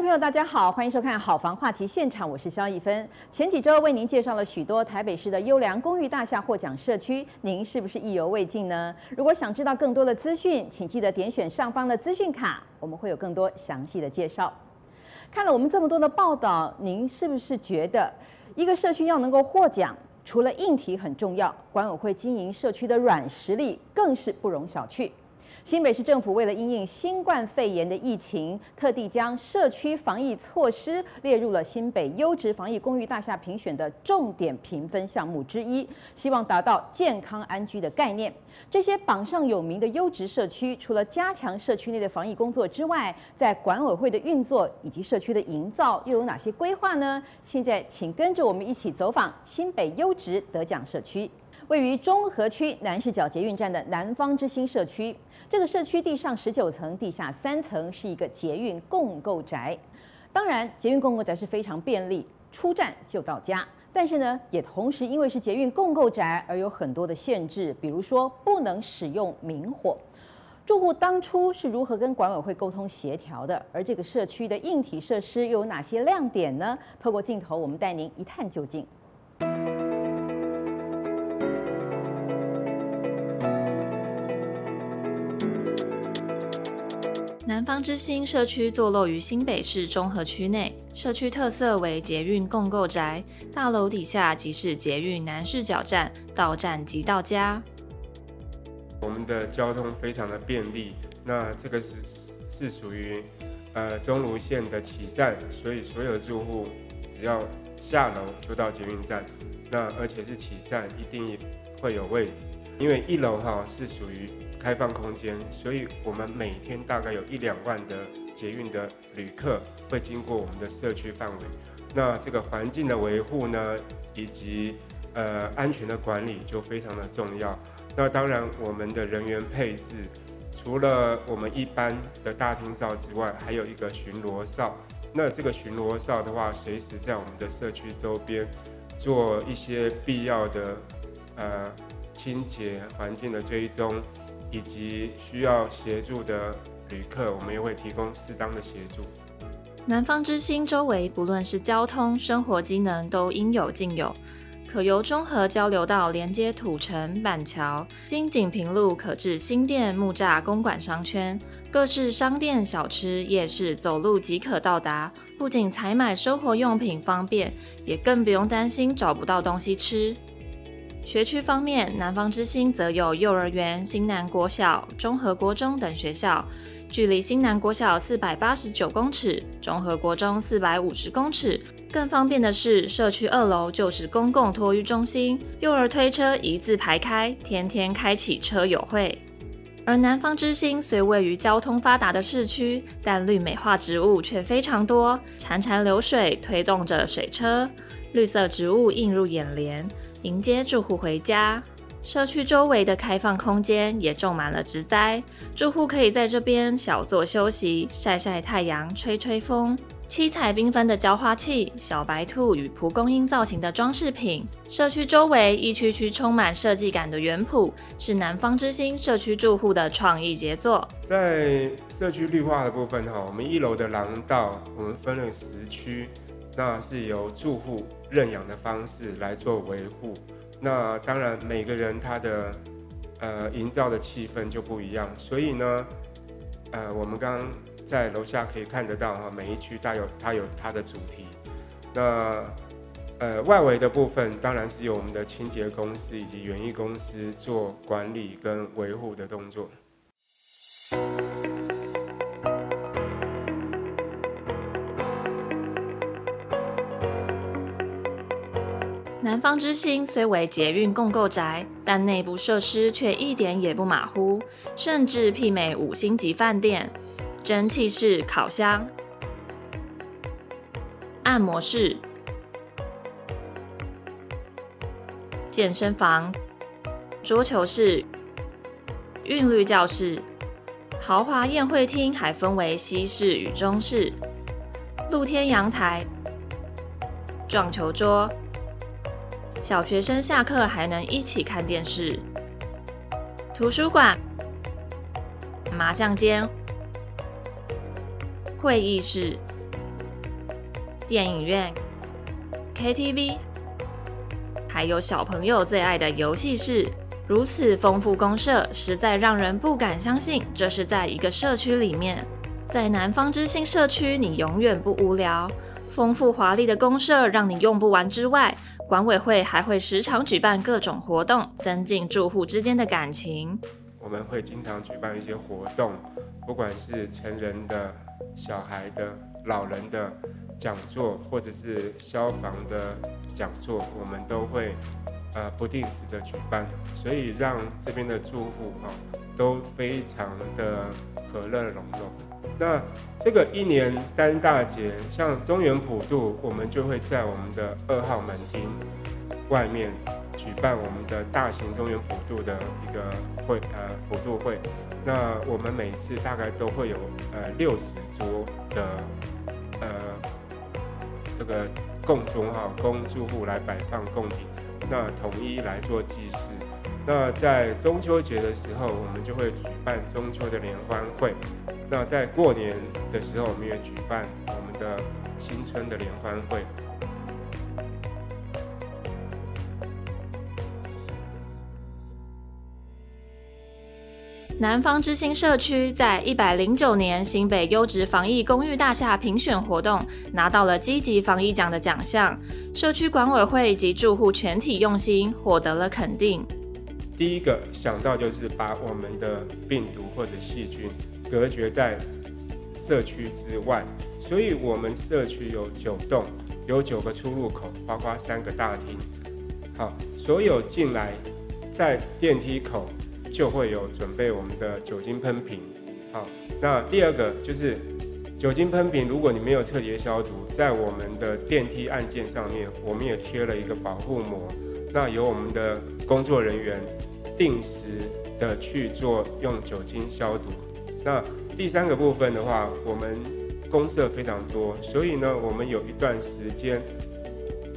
朋友，大家好，欢迎收看《好房话题现场》，我是萧逸芬。前几周为您介绍了许多台北市的优良公寓大厦获奖社区，您是不是意犹未尽呢？如果想知道更多的资讯，请记得点选上方的资讯卡，我们会有更多详细的介绍。看了我们这么多的报道，您是不是觉得一个社区要能够获奖，除了硬体很重要，管委会经营社区的软实力更是不容小觑。新北市政府为了因应新冠肺炎的疫情，特地将社区防疫措施列入了新北优质防疫公寓大厦评选的重点评分项目之一，希望达到健康安居的概念。这些榜上有名的优质社区，除了加强社区内的防疫工作之外，在管委会的运作以及社区的营造又有哪些规划呢？现在请跟着我们一起走访新北优质得奖社区。位于中和区南势角捷运站的南方之星社区，这个社区地上十九层，地下三层，是一个捷运共构宅。当然，捷运共构宅是非常便利，出站就到家。但是呢，也同时因为是捷运共构宅，而有很多的限制，比如说不能使用明火。住户当初是如何跟管委会沟通协调的？而这个社区的硬体设施又有哪些亮点呢？透过镜头，我们带您一探究竟。南方之星社区坐落于新北市中和区内，社区特色为捷运共构宅，大楼底下即是捷运南势角站，到站即到家。我们的交通非常的便利，那这个是是属于呃中芦线的起站，所以所有住户只要下楼就到捷运站，那而且是起站一定会有位置，因为一楼哈是属于。开放空间，所以我们每天大概有一两万的捷运的旅客会经过我们的社区范围。那这个环境的维护呢，以及呃安全的管理就非常的重要。那当然，我们的人员配置，除了我们一般的大厅哨之外，还有一个巡逻哨。那这个巡逻哨的话，随时在我们的社区周边做一些必要的呃清洁环境的追踪。以及需要协助的旅客，我们也会提供适当的协助。南方之星周围不论是交通、生活机能都应有尽有，可由中和交流道连接土城、板桥，经锦屏路可至新店木栅公馆商圈，各式商店、小吃、夜市走路即可到达，不仅采买生活用品方便，也更不用担心找不到东西吃。学区方面，南方之星则有幼儿园、新南国小、中和国中等学校，距离新南国小四百八十九公尺，中和国中四百五十公尺。更方便的是，社区二楼就是公共托育中心，幼儿推车一字排开，天天开启车友会。而南方之星虽位于交通发达的市区，但绿美化植物却非常多，潺潺流水推动着水车，绿色植物映入眼帘。迎接住户回家，社区周围的开放空间也种满了植栽，住户可以在这边小坐休息、晒晒太阳、吹吹风。七彩缤纷的浇花器、小白兔与蒲公英造型的装饰品，社区周围一区区充满设计感的园圃，是南方之星社区住户的创意杰作。在社区绿化的部分哈，我们一楼的廊道，我们分了十区。那是由住户认养的方式来做维护。那当然，每个人他的呃营造的气氛就不一样。所以呢，呃，我们刚在楼下可以看得到哈，每一区它有它有它的主题。那呃外围的部分当然是由我们的清洁公司以及园艺公司做管理跟维护的动作。南方之星虽为捷运共构宅，但内部设施却一点也不马虎，甚至媲美五星级饭店。蒸汽式烤箱、按摩室、健身房、桌球室、韵律教室、豪华宴会厅还分为西式与中式，露天阳台、撞球桌。小学生下课还能一起看电视，图书馆、麻将间、会议室、电影院、KTV，还有小朋友最爱的游戏室。如此丰富公社，实在让人不敢相信这是在一个社区里面。在南方之星社区，你永远不无聊。丰富华丽的公社让你用不完之外，管委会还会时常举办各种活动，增进住户之间的感情。我们会经常举办一些活动，不管是成人的、小孩的、老人的讲座，或者是消防的讲座，我们都会。呃，不定时的举办，所以让这边的住户哈都非常的和乐融融。那这个一年三大节，像中原普渡，我们就会在我们的二号门厅外面举办我们的大型中原普渡的一个会呃普渡会。那我们每次大概都会有呃六十桌的呃这个供桌哈，供住户来摆放供品。那统一来做祭祀。那在中秋节的时候，我们就会举办中秋的联欢会。那在过年的时候，我们也举办我们的新春的联欢会。南方之星社区在一百零九年新北优质防疫公寓大厦评选活动拿到了积极防疫奖的奖项，社区管委会及住户全体用心，获得了肯定。第一个想到就是把我们的病毒或者细菌隔绝在社区之外，所以我们社区有九栋，有九个出入口，包括三个大厅。好，所有进来在电梯口。就会有准备我们的酒精喷瓶，好，那第二个就是酒精喷瓶，如果你没有彻底消毒，在我们的电梯按键上面，我们也贴了一个保护膜，那由我们的工作人员定时的去做用酒精消毒。那第三个部分的话，我们公设非常多，所以呢，我们有一段时间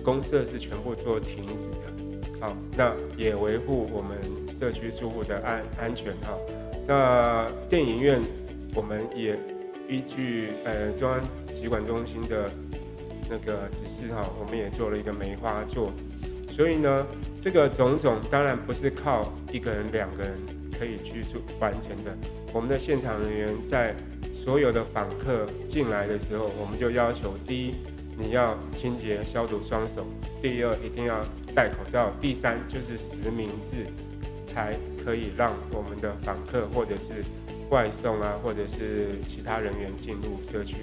公设是全部做停止的，好，那也维护我们。社区住户的安安全哈，那电影院我们也依据呃中央疾管中心的那个指示哈，我们也做了一个梅花座，所以呢，这个种种当然不是靠一个人两个人可以去做完成的，我们的现场人员在所有的访客进来的时候，我们就要求第一你要清洁消毒双手，第二一定要戴口罩，第三就是实名制。才可以让我们的访客或者是外送啊，或者是其他人员进入社区。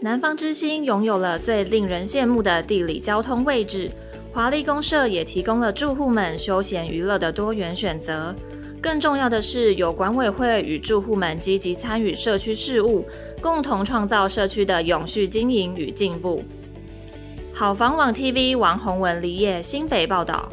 南方之星拥有了最令人羡慕的地理交通位置，华丽公社也提供了住户们休闲娱乐的多元选择。更重要的是，有管委会与住户们积极参与社区事务，共同创造社区的永续经营与进步。好房网 TV 王宏文、李业新北报道。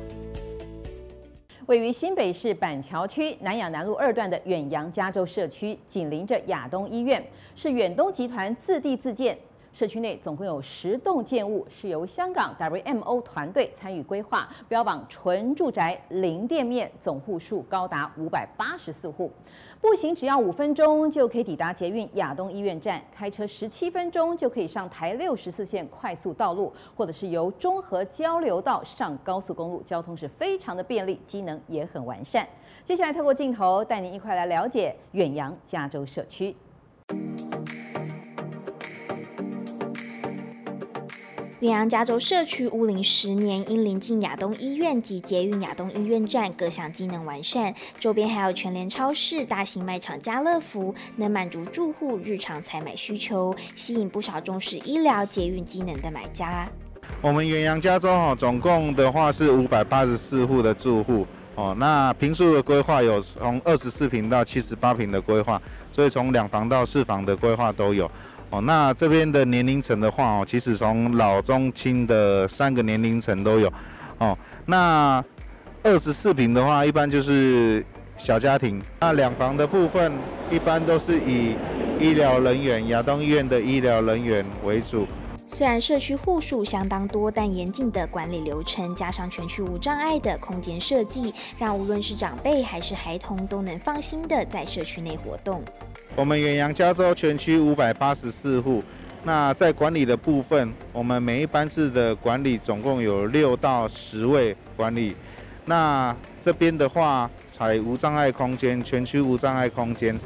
位于新北市板桥区南雅南路二段的远洋加州社区，紧邻着亚东医院，是远东集团自地自建。社区内总共有十栋建物，是由香港 WMO 团队参与规划，标榜纯住宅、零店面，总户数高达五百八十四户。步行只要五分钟就可以抵达捷运亚东医院站，开车十七分钟就可以上台六十四线快速道路，或者是由中和交流道上高速公路，交通是非常的便利，机能也很完善。接下来透过镜头带您一块来了解远洋加州社区。远洋加州社区屋龄十年，因临近亚东医院及捷运亚东医院站，各项机能完善，周边还有全联超市、大型卖场家乐福，能满足住户日常采买需求，吸引不少重视医疗捷运机能的买家。我们远洋加州哈，总共的话是五百八十四户的住户哦，那坪数的规划有从二十四坪到七十八坪的规划，所以从两房到四房的规划都有。那这边的年龄层的话哦，其实从老中青的三个年龄层都有。哦，那二十四坪的话，一般就是小家庭。那两房的部分，一般都是以医疗人员、亚东医院的医疗人员为主。虽然社区户数相当多，但严谨的管理流程加上全区无障碍的空间设计，让无论是长辈还是孩童都能放心的在社区内活动。我们远洋加州全区五百八十四户，那在管理的部分，我们每一班次的管理总共有六到十位管理。那这边的话，采无障碍空间，全区无障碍空间。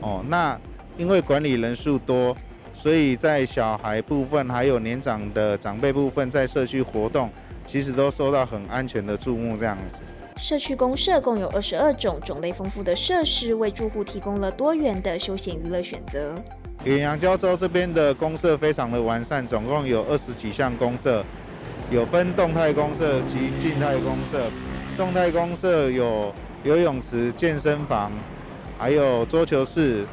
哦，那因为管理人数多，所以在小孩部分还有年长的长辈部分，在社区活动，其实都受到很安全的注目这样子。社区公社共有二十二种种类丰富的设施，为住户提供了多元的休闲娱乐选择。远洋交洲这边的公社非常的完善，总共有二十几项公社，有分动态公社及静态公社。动态公社有游泳池、健身房，还有桌球室、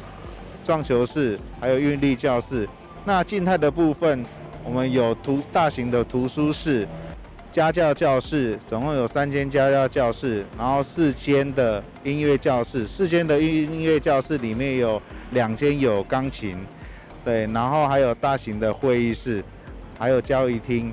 撞球室，还有运力教室。那静态的部分，我们有图大型的图书室。家教教室总共有三间家教教室，然后四间的音乐教室，四间的音音乐教室里面有两间有钢琴，对，然后还有大型的会议室，还有交谊厅。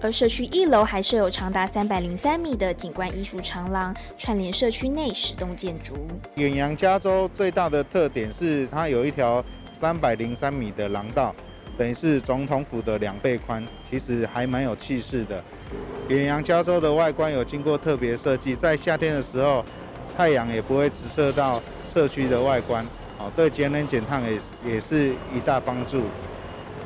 而社区一楼还设有长达三百零三米的景观艺术长廊，串联社区内十栋建筑。远洋加州最大的特点是它有一条三百零三米的廊道，等于是总统府的两倍宽，其实还蛮有气势的。远洋加州的外观有经过特别设计，在夏天的时候，太阳也不会直射到社区的外观，哦，对节能减碳也也是一大帮助。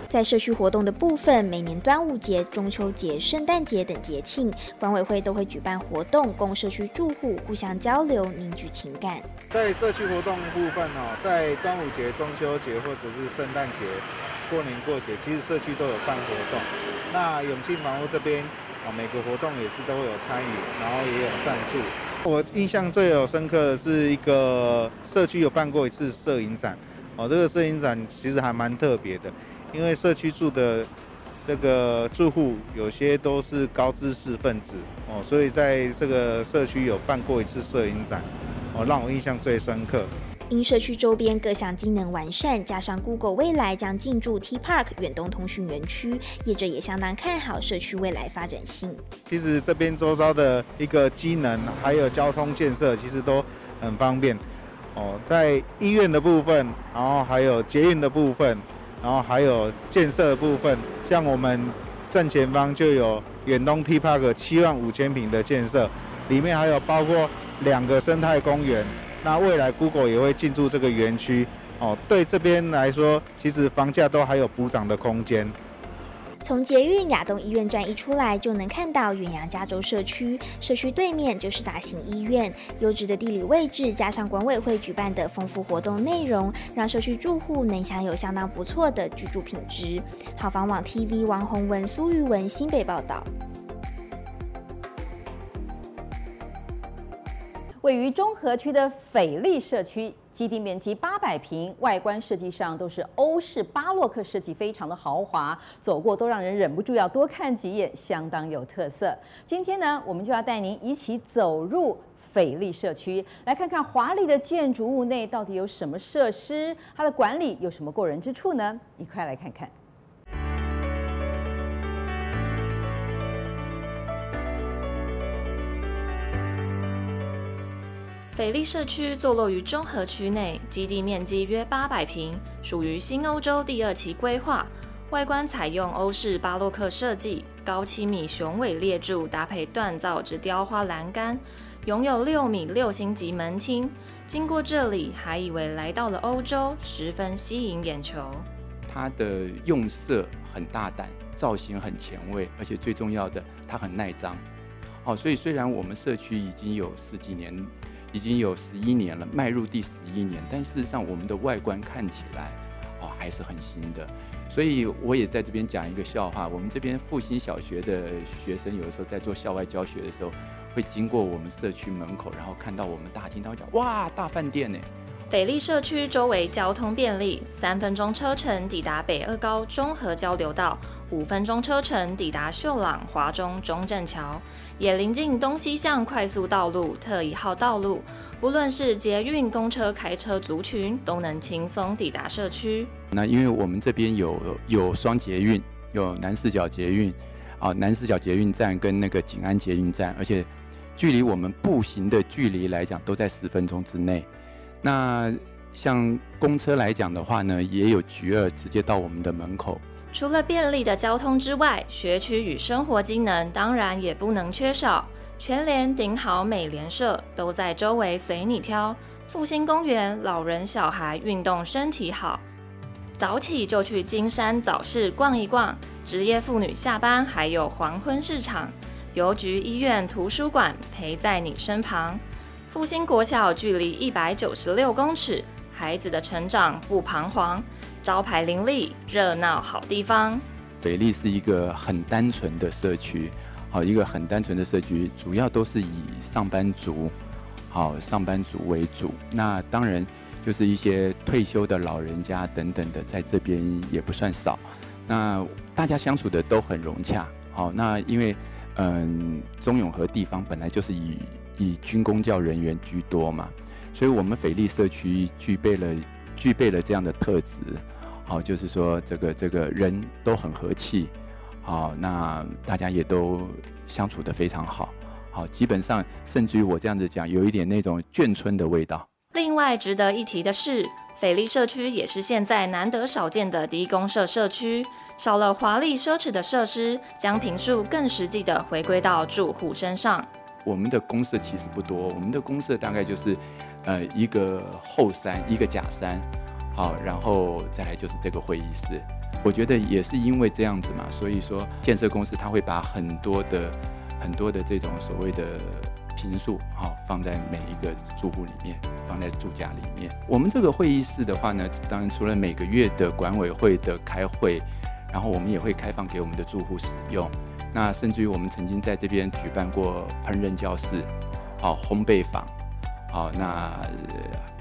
在社区活动的部分，每年端午节、中秋节、圣诞节等节庆，管委会都会举办活动，供社区住户互相交流、凝聚情感。在社区活动部分哦，在端午节、中秋节或者是圣诞节、过年过节，其实社区都有办活动。那永庆房屋这边。啊，每个活动也是都会有参与，然后也有赞助。我印象最有深刻的是一个社区有办过一次摄影展，哦，这个摄影展其实还蛮特别的，因为社区住的这个住户有些都是高知识分子，哦，所以在这个社区有办过一次摄影展，哦，让我印象最深刻。因社区周边各项机能完善，加上 Google 未来将进驻 T Park 远东通讯园区，业者也相当看好社区未来发展性。其实这边周遭的一个机能还有交通建设，其实都很方便。哦，在医院的部分，然后还有捷运的部分，然后还有建设的部分，像我们正前方就有远东 T Park 七万五千平的建设，里面还有包括两个生态公园。那未来 Google 也会进驻这个园区，哦，对这边来说，其实房价都还有补涨的空间。从捷运亚东医院站一出来，就能看到远洋加州社区，社区对面就是大型医院。优质的地理位置，加上管委会举办的丰富活动内容，让社区住户能享有相当不错的居住品质。好房网 TV 王宏文、苏玉文新北报道。位于中和区的斐丽社区，基地面积八百平，外观设计上都是欧式巴洛克设计，非常的豪华，走过都让人忍不住要多看几眼，相当有特色。今天呢，我们就要带您一起走入斐丽社区，来看看华丽的建筑物内到底有什么设施，它的管理有什么过人之处呢？一块来看看。斐丽社区坐落于中和区内，基地面积约八百平，属于新欧洲第二期规划。外观采用欧式巴洛克设计，高七米雄伟列柱搭配锻造之雕花栏杆，拥有六米六星级门厅。经过这里，还以为来到了欧洲，十分吸引眼球。它的用色很大胆，造型很前卫，而且最重要的，它很耐脏。好，所以虽然我们社区已经有十几年。已经有十一年了，迈入第十一年，但事实上我们的外观看起来，哦，还是很新的。所以我也在这边讲一个笑话：我们这边复兴小学的学生，有的时候在做校外教学的时候，会经过我们社区门口，然后看到我们大厅，他会讲：哇，大饭店呢！斐丽社区周围交通便利，三分钟车程抵达北二高中和交流道，五分钟车程抵达秀朗华中中正桥，也临近东西向快速道路特一号道路，不论是捷运、公车、开车族群都能轻松抵达社区。那因为我们这边有有双捷运，有南四角捷运啊，南四角捷运站跟那个景安捷运站，而且距离我们步行的距离来讲，都在十分钟之内。那像公车来讲的话呢，也有局二直接到我们的门口。除了便利的交通之外，学区与生活机能当然也不能缺少。全联、顶好、美联社都在周围随你挑。复兴公园，老人小孩运动身体好，早起就去金山早市逛一逛。职业妇女下班还有黄昏市场。邮局、医院、图书馆陪在你身旁。复兴国小距离一百九十六公尺，孩子的成长不彷徨。招牌林立，热闹好地方。斐丽是一个很单纯的社区，好，一个很单纯的社区，主要都是以上班族。好，上班族为主，那当然就是一些退休的老人家等等的，在这边也不算少。那大家相处的都很融洽。好，那因为嗯，中永和地方本来就是以以军公教人员居多嘛，所以我们斐丽社区具备了具备了这样的特质。好，就是说这个这个人都很和气。好，那大家也都相处的非常好。好，基本上甚至于我这样子讲，有一点那种眷村的味道。另外值得一提的是，斐丽社区也是现在难得少见的低公社社区，少了华丽奢侈的设施，将平数更实际的回归到住户身上。我们的公社其实不多，我们的公社大概就是，呃，一个后山，一个假山，好，然后再来就是这个会议室。我觉得也是因为这样子嘛，所以说建设公司它会把很多的。很多的这种所谓的平数，哈，放在每一个住户里面，放在住家里面。我们这个会议室的话呢，当然除了每个月的管委会的开会，然后我们也会开放给我们的住户使用。那甚至于我们曾经在这边举办过烹饪教室，好，烘焙坊，好，那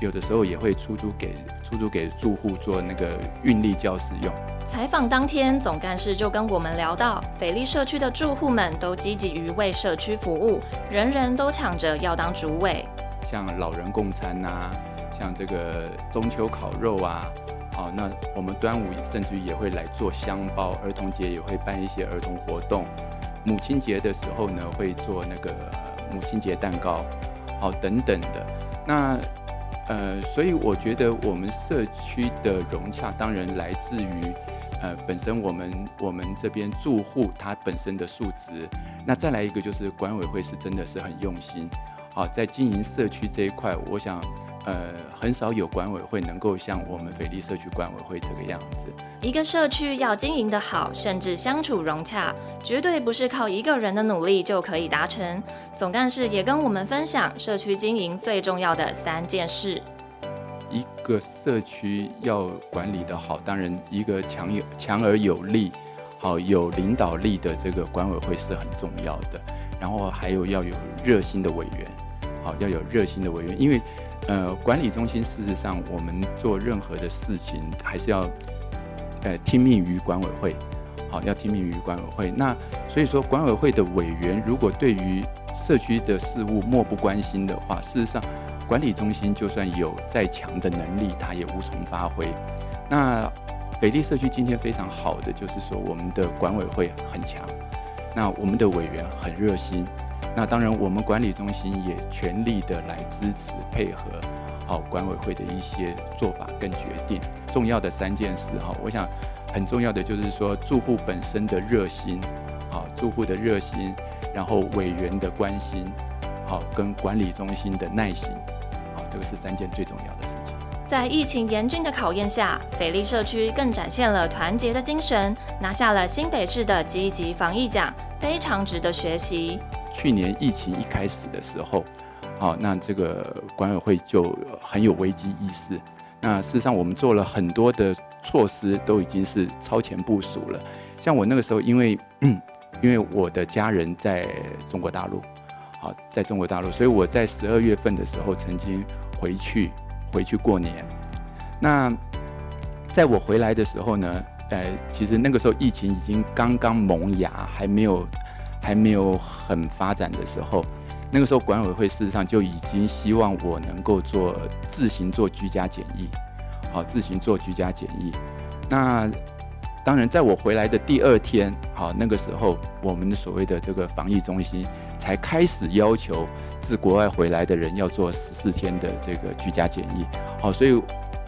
有的时候也会出租给出租给住户做那个运力教室用。采访当天，总干事就跟我们聊到，斐利社区的住户们都积极于为社区服务，人人都抢着要当主委。像老人共餐呐、啊，像这个中秋烤肉啊，好，那我们端午甚至也会来做香包，儿童节也会办一些儿童活动，母亲节的时候呢，会做那个母亲节蛋糕，好，等等的。那呃，所以我觉得我们社区的融洽，当然来自于。呃，本身我们我们这边住户他本身的素质，那再来一个就是管委会是真的是很用心，好，在经营社区这一块，我想，呃，很少有管委会能够像我们斐丽社区管委会这个样子。一个社区要经营得好，甚至相处融洽，绝对不是靠一个人的努力就可以达成。总干事也跟我们分享社区经营最重要的三件事。一个社区要管理得好，当然一个强有强而有力，好有领导力的这个管委会是很重要的。然后还有要有热心的委员，好要有热心的委员，因为呃管理中心事实上我们做任何的事情还是要呃听命于管委会，好要听命于管委会。那所以说管委会的委员如果对于社区的事务漠不关心的话，事实上。管理中心就算有再强的能力，它也无从发挥。那北丽社区今天非常好的就是说，我们的管委会很强，那我们的委员很热心。那当然，我们管理中心也全力的来支持配合好管委会的一些做法跟决定。重要的三件事哈，我想很重要的就是说，住户本身的热心，好住户的热心，然后委员的关心，好跟管理中心的耐心。好这个是三件最重要的事情。在疫情严峻的考验下，斐丽社区更展现了团结的精神，拿下了新北市的积极防疫奖，非常值得学习。去年疫情一开始的时候，好，那这个管委会就很有危机意识。那事实上，我们做了很多的措施，都已经是超前部署了。像我那个时候，因为因为我的家人在中国大陆。好，在中国大陆，所以我在十二月份的时候曾经回去回去过年。那在我回来的时候呢，呃，其实那个时候疫情已经刚刚萌芽，还没有还没有很发展的时候，那个时候管委会事实上就已经希望我能够做自行做居家检疫，好，自行做居家检疫。那当然，在我回来的第二天，好，那个时候我们的所谓的这个防疫中心才开始要求自国外回来的人要做十四天的这个居家检疫，好，所以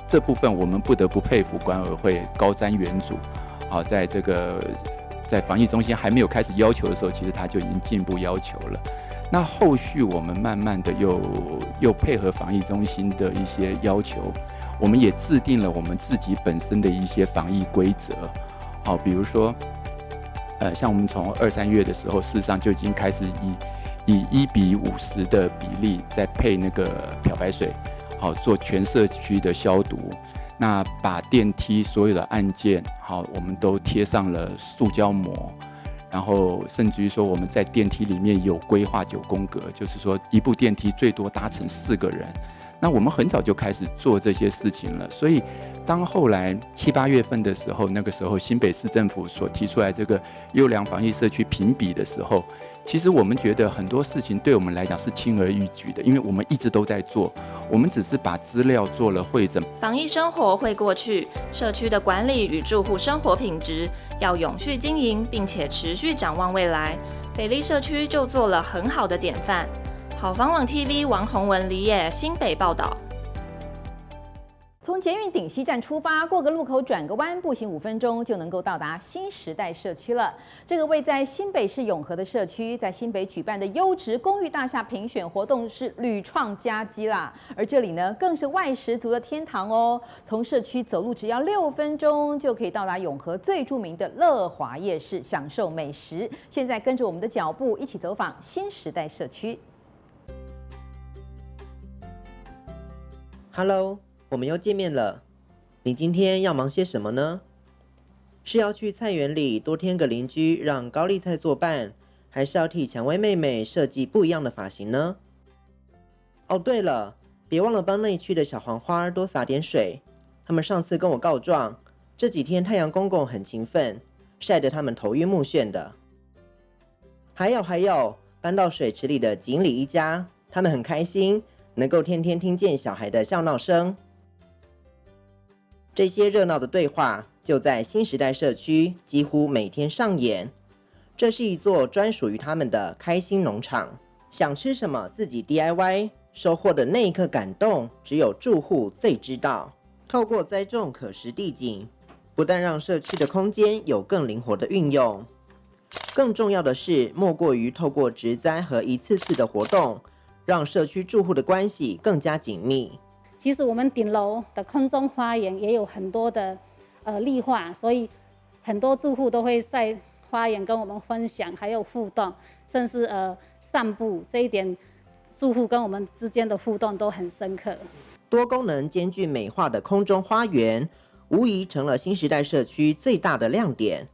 这部分我们不得不佩服管委会高瞻远瞩，好，在这个在防疫中心还没有开始要求的时候，其实他就已经进一步要求了。那后续我们慢慢的又又配合防疫中心的一些要求，我们也制定了我们自己本身的一些防疫规则，好，比如说，呃，像我们从二三月的时候，事实上就已经开始以以一比五十的比例在配那个漂白水，好，做全社区的消毒。那把电梯所有的按键，好，我们都贴上了塑胶膜。然后甚至于说，我们在电梯里面有规划九宫格，就是说一部电梯最多搭乘四个人。那我们很早就开始做这些事情了，所以当后来七八月份的时候，那个时候新北市政府所提出来这个优良防疫社区评比的时候，其实我们觉得很多事情对我们来讲是轻而易举的，因为我们一直都在做，我们只是把资料做了汇整。防疫生活会过去，社区的管理与住户生活品质要永续经营，并且持续展望未来，斐丽社区就做了很好的典范。好房网 TV 王宏文、李野新北报道。从捷运顶溪站出发，过个路口转个弯，步行五分钟就能够到达新时代社区了。这个位在新北市永和的社区，在新北举办的优质公寓大厦评选活动是屡创佳绩啦。而这里呢，更是外食族的天堂哦。从社区走路只要六分钟，就可以到达永和最著名的乐华夜市，享受美食。现在跟着我们的脚步，一起走访新时代社区。Hello。我们又见面了，你今天要忙些什么呢？是要去菜园里多添个邻居，让高丽菜作伴，还是要替蔷薇妹妹设计不一样的发型呢？哦，对了，别忘了帮那区的小黄花多洒点水。他们上次跟我告状，这几天太阳公公很勤奋，晒得他们头晕目眩的。还有还有，搬到水池里的锦鲤一家，他们很开心，能够天天听见小孩的笑闹声。这些热闹的对话就在新时代社区几乎每天上演。这是一座专属于他们的开心农场，想吃什么自己 DIY，收获的那一刻感动只有住户最知道。透过栽种可食地景，不但让社区的空间有更灵活的运用，更重要的是莫过于透过植栽和一次次的活动，让社区住户的关系更加紧密。其实我们顶楼的空中花园也有很多的呃绿化，所以很多住户都会在花园跟我们分享，还有互动，甚至呃散步。这一点住户跟我们之间的互动都很深刻。多功能兼具美化的空中花园，无疑成了新时代社区最大的亮点。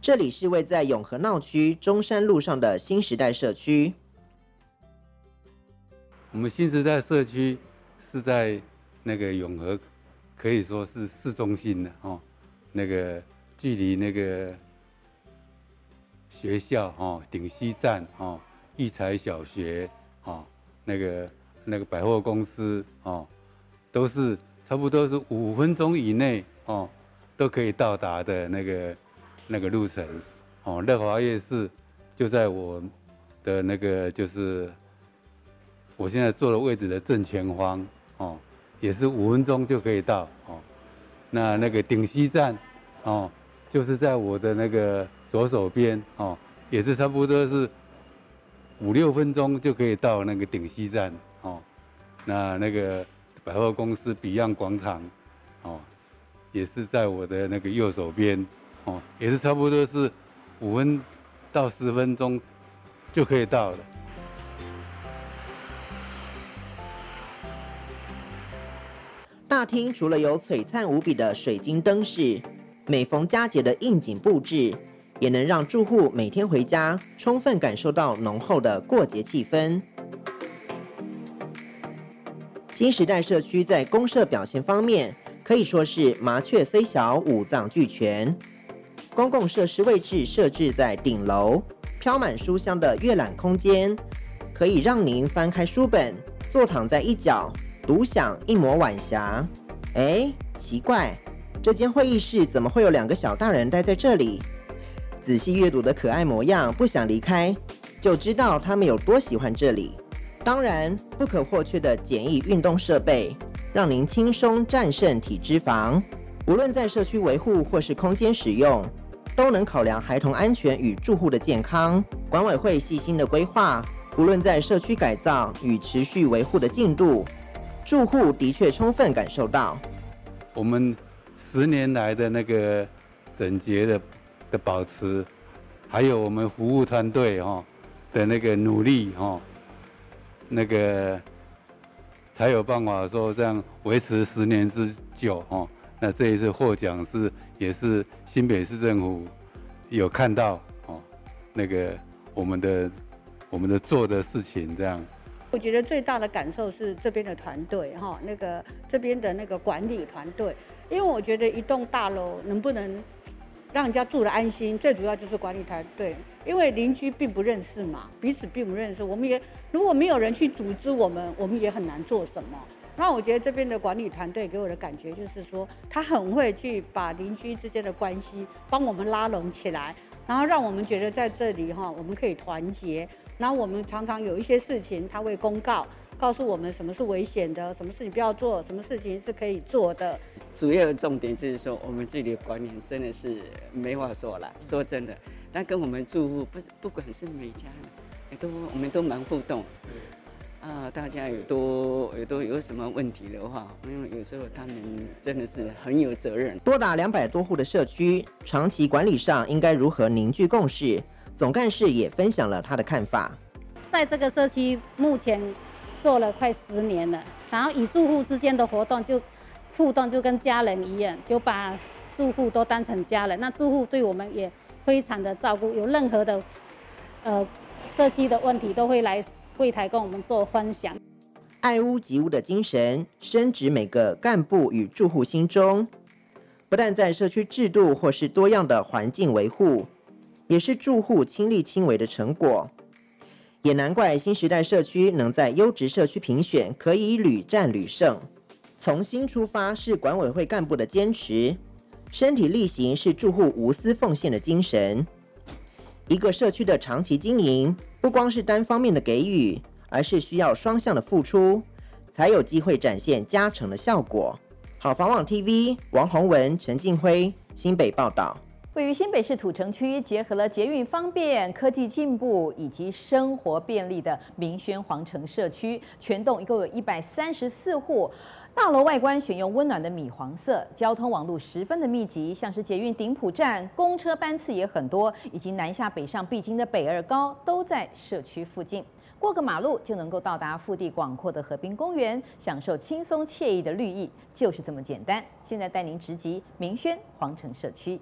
这里是位在永和闹区中山路上的新时代社区。我们新时代社区是在那个永和，可以说是市中心的哦。那个距离那个学校哦，顶溪站哦，育才小学哦，那个那个百货公司哦，都是差不多是五分钟以内哦，都可以到达的那个那个路程哦。乐华夜市就在我的那个就是。我现在坐的位置的正前方，哦，也是五分钟就可以到，哦。那那个顶溪站，哦，就是在我的那个左手边，哦，也是差不多是五六分钟就可以到那个顶溪站，哦。那那个百货公司 Beyond 广场，哦，也是在我的那个右手边，哦，也是差不多是五分到十分钟就可以到了。厅除了有璀璨无比的水晶灯饰，每逢佳节的应景布置，也能让住户每天回家充分感受到浓厚的过节气氛。新时代社区在公社表现方面，可以说是麻雀虽小，五脏俱全。公共设施位置设置在顶楼，飘满书香的阅览空间，可以让您翻开书本，坐躺在一角。独享一抹晚霞。哎，奇怪，这间会议室怎么会有两个小大人待在这里？仔细阅读的可爱模样，不想离开，就知道他们有多喜欢这里。当然，不可或缺的简易运动设备，让您轻松战胜体脂肪。无论在社区维护或是空间使用，都能考量孩童安全与住户的健康。管委会细心的规划，无论在社区改造与持续维护的进度，住户的确充分感受到。我们十年来的那个整洁的的保持，还有我们服务团队哈的那个努力哈，那个才有办法说这样维持十年之久哈。那这一次获奖是也是新北市政府有看到哦，那个我们的我们的做的事情这样。我觉得最大的感受是这边的团队哈，那个这边的那个管理团队，因为我觉得一栋大楼能不能让人家住得安心，最主要就是管理团队，因为邻居并不认识嘛，彼此并不认识，我们也如果没有人去组织我们，我们也很难做什么。那我觉得这边的管理团队给我的感觉就是说，他很会去把邻居之间的关系帮我们拉拢起来，然后让我们觉得在这里哈，我们可以团结。然后我们常常有一些事情，他会公告，告诉我们什么是危险的，什么事情不要做，什么事情是可以做的。主要的重点就是说，我们这里的管理真的是没话说了。说真的，那跟我们住户不不管是每家，也都我们都蛮互动。啊，大家有都有多有什么问题的话，因为有时候他们真的是很有责任。多达两百多户的社区，长期管理上应该如何凝聚共识？总干事也分享了他的看法。在这个社区目前做了快十年了，然后与住户之间的活动就互动就跟家人一样，就把住户都当成家人。那住户对我们也非常的照顾，有任何的呃社区的问题都会来。柜台跟我们做分享，爱屋及乌的精神深植每个干部与住户心中，不但在社区制度或是多样的环境维护，也是住户亲力亲为的成果。也难怪新时代社区能在优质社区评选可以屡战屡胜。从心出发是管委会干部的坚持，身体力行是住户无私奉献的精神。一个社区的长期经营，不光是单方面的给予，而是需要双向的付出，才有机会展现加成的效果。好房网 TV 王宏文、陈静辉新北报道。位于新北市土城区，结合了捷运方便、科技进步以及生活便利的明轩皇城社区，全栋一共有一百三十四户。大楼外观选用温暖的米黄色，交通网路十分的密集，像是捷运顶埔站，公车班次也很多，以及南下北上必经的北二高都在社区附近，过个马路就能够到达腹地广阔的河滨公园，享受轻松惬意的绿意，就是这么简单。现在带您直击明轩皇城社区。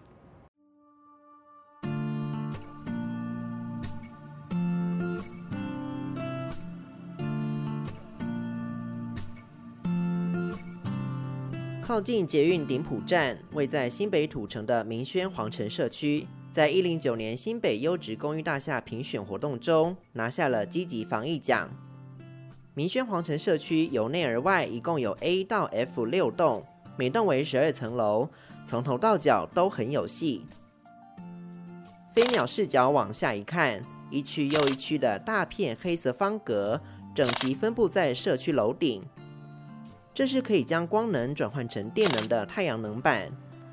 靠近捷运顶埔站，位在新北土城的明轩皇城社区，在一零九年新北优质公寓大厦评选活动中拿下了积极防疫奖。明轩皇城社区由内而外一共有 A 到 F 六栋，每栋为十二层楼，从头到脚都很有戏。飞鸟视角往下一看，一区又一区的大片黑色方格，整齐分布在社区楼顶。这是可以将光能转换成电能的太阳能板，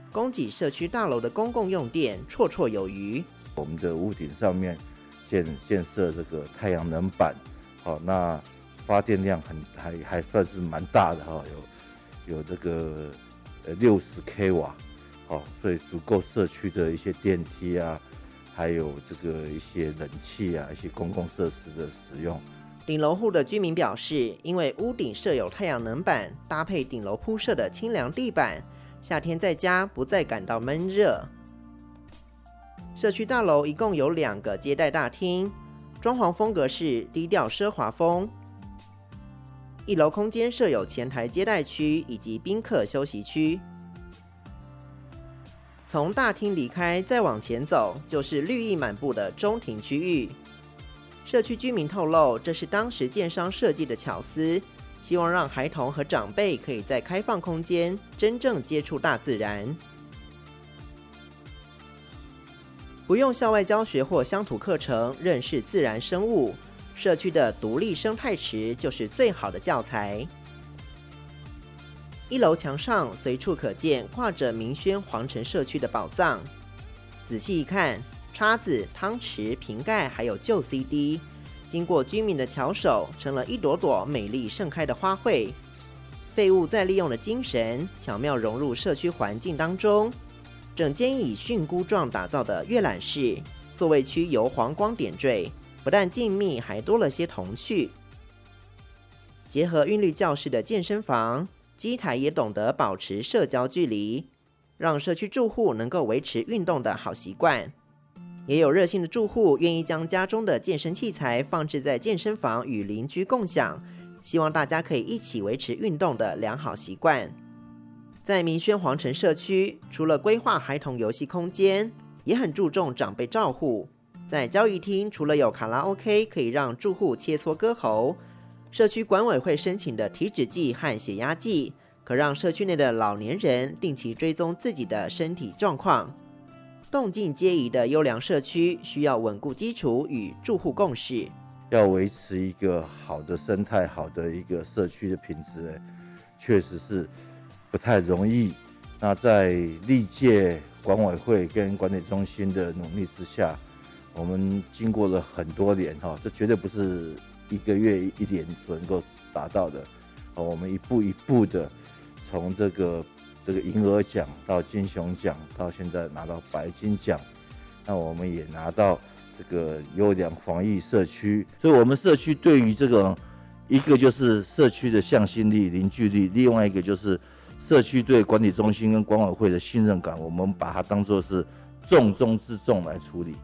供给社区大楼的公共用电绰绰有余。我们的屋顶上面建建设这个太阳能板，好，那发电量很还还算是蛮大的哈，有有这个呃六十 k 瓦，好，所以足够社区的一些电梯啊，还有这个一些冷气啊，一些公共设施的使用。顶楼户的居民表示，因为屋顶设有太阳能板，搭配顶楼铺设的清凉地板，夏天在家不再感到闷热。社区大楼一共有两个接待大厅，装潢风格是低调奢华风。一楼空间设有前台接待区以及宾客休息区。从大厅离开，再往前走，就是绿意满布的中庭区域。社区居民透露，这是当时建商设计的巧思，希望让孩童和长辈可以在开放空间真正接触大自然，不用校外教学或乡土课程认识自然生物，社区的独立生态池就是最好的教材。一楼墙上随处可见挂着明轩皇城社区的宝藏，仔细一看，叉子、汤匙、瓶盖，还有旧 CD，经过居民的巧手，成了一朵朵美丽盛开的花卉。废物再利用的精神巧妙融入社区环境当中，整间以蕈菇状打造的阅览室，座位区由黄光点缀，不但静谧，还多了些童趣。结合韵律教室的健身房。机台也懂得保持社交距离，让社区住户能够维持运动的好习惯。也有热心的住户愿意将家中的健身器材放置在健身房与邻居共享，希望大家可以一起维持运动的良好习惯。在明轩皇城社区，除了规划孩童游戏空间，也很注重长辈照护。在交易厅，除了有卡拉 OK 可以让住户切磋歌喉。社区管委会申请的体脂计和血压计，可让社区内的老年人定期追踪自己的身体状况。动静皆宜的优良社区，需要稳固基础与住户共识。要维持一个好的生态、好的一个社区的品质，确实是不太容易。那在历届管委会跟管理中心的努力之下，我们经过了很多年，哈，这绝对不是。一个月一年所能够达到的，我们一步一步的从这个这个银鹅奖到金熊奖，到现在拿到白金奖，那我们也拿到这个优良防疫社区。所以，我们社区对于这个一个就是社区的向心力、凝聚力，另外一个就是社区对管理中心跟管委会的信任感，我们把它当作是重中之重来处理。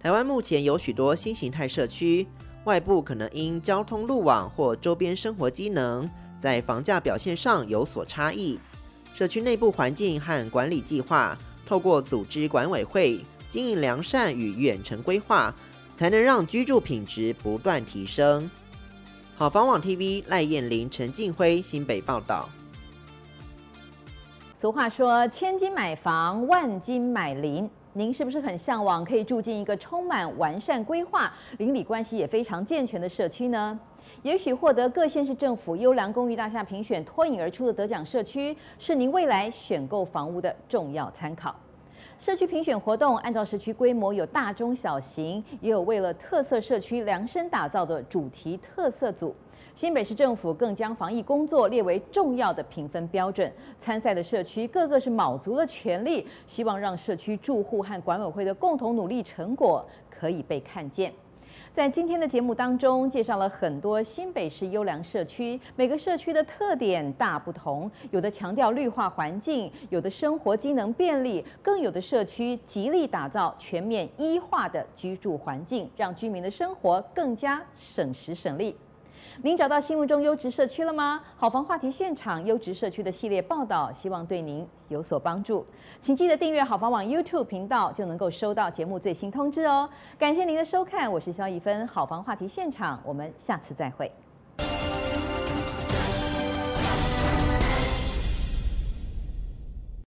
台湾目前有许多新形态社区。外部可能因交通路网或周边生活机能，在房价表现上有所差异。社区内部环境和管理计划，透过组织管委会经营良善与远程规划，才能让居住品质不断提升。好房网 TV 赖燕玲、陈静辉新北报道。俗话说：“千金买房，万金买邻。”您是不是很向往可以住进一个充满完善规划、邻里关系也非常健全的社区呢？也许获得各县市政府优良公寓大厦评选脱颖而出的得奖社区，是您未来选购房屋的重要参考。社区评选活动按照社区规模有大中小型，也有为了特色社区量身打造的主题特色组。新北市政府更将防疫工作列为重要的评分标准。参赛的社区个个是卯足了全力，希望让社区住户和管委会的共同努力成果可以被看见。在今天的节目当中，介绍了很多新北市优良社区，每个社区的特点大不同，有的强调绿化环境，有的生活机能便利，更有的社区极力打造全面一化的居住环境，让居民的生活更加省时省力。您找到心目中优质社区了吗？好房话题现场优质社区的系列报道，希望对您有所帮助。请记得订阅好房网 YouTube 频道，就能够收到节目最新通知哦。感谢您的收看，我是肖一芬。好房话题现场，我们下次再会。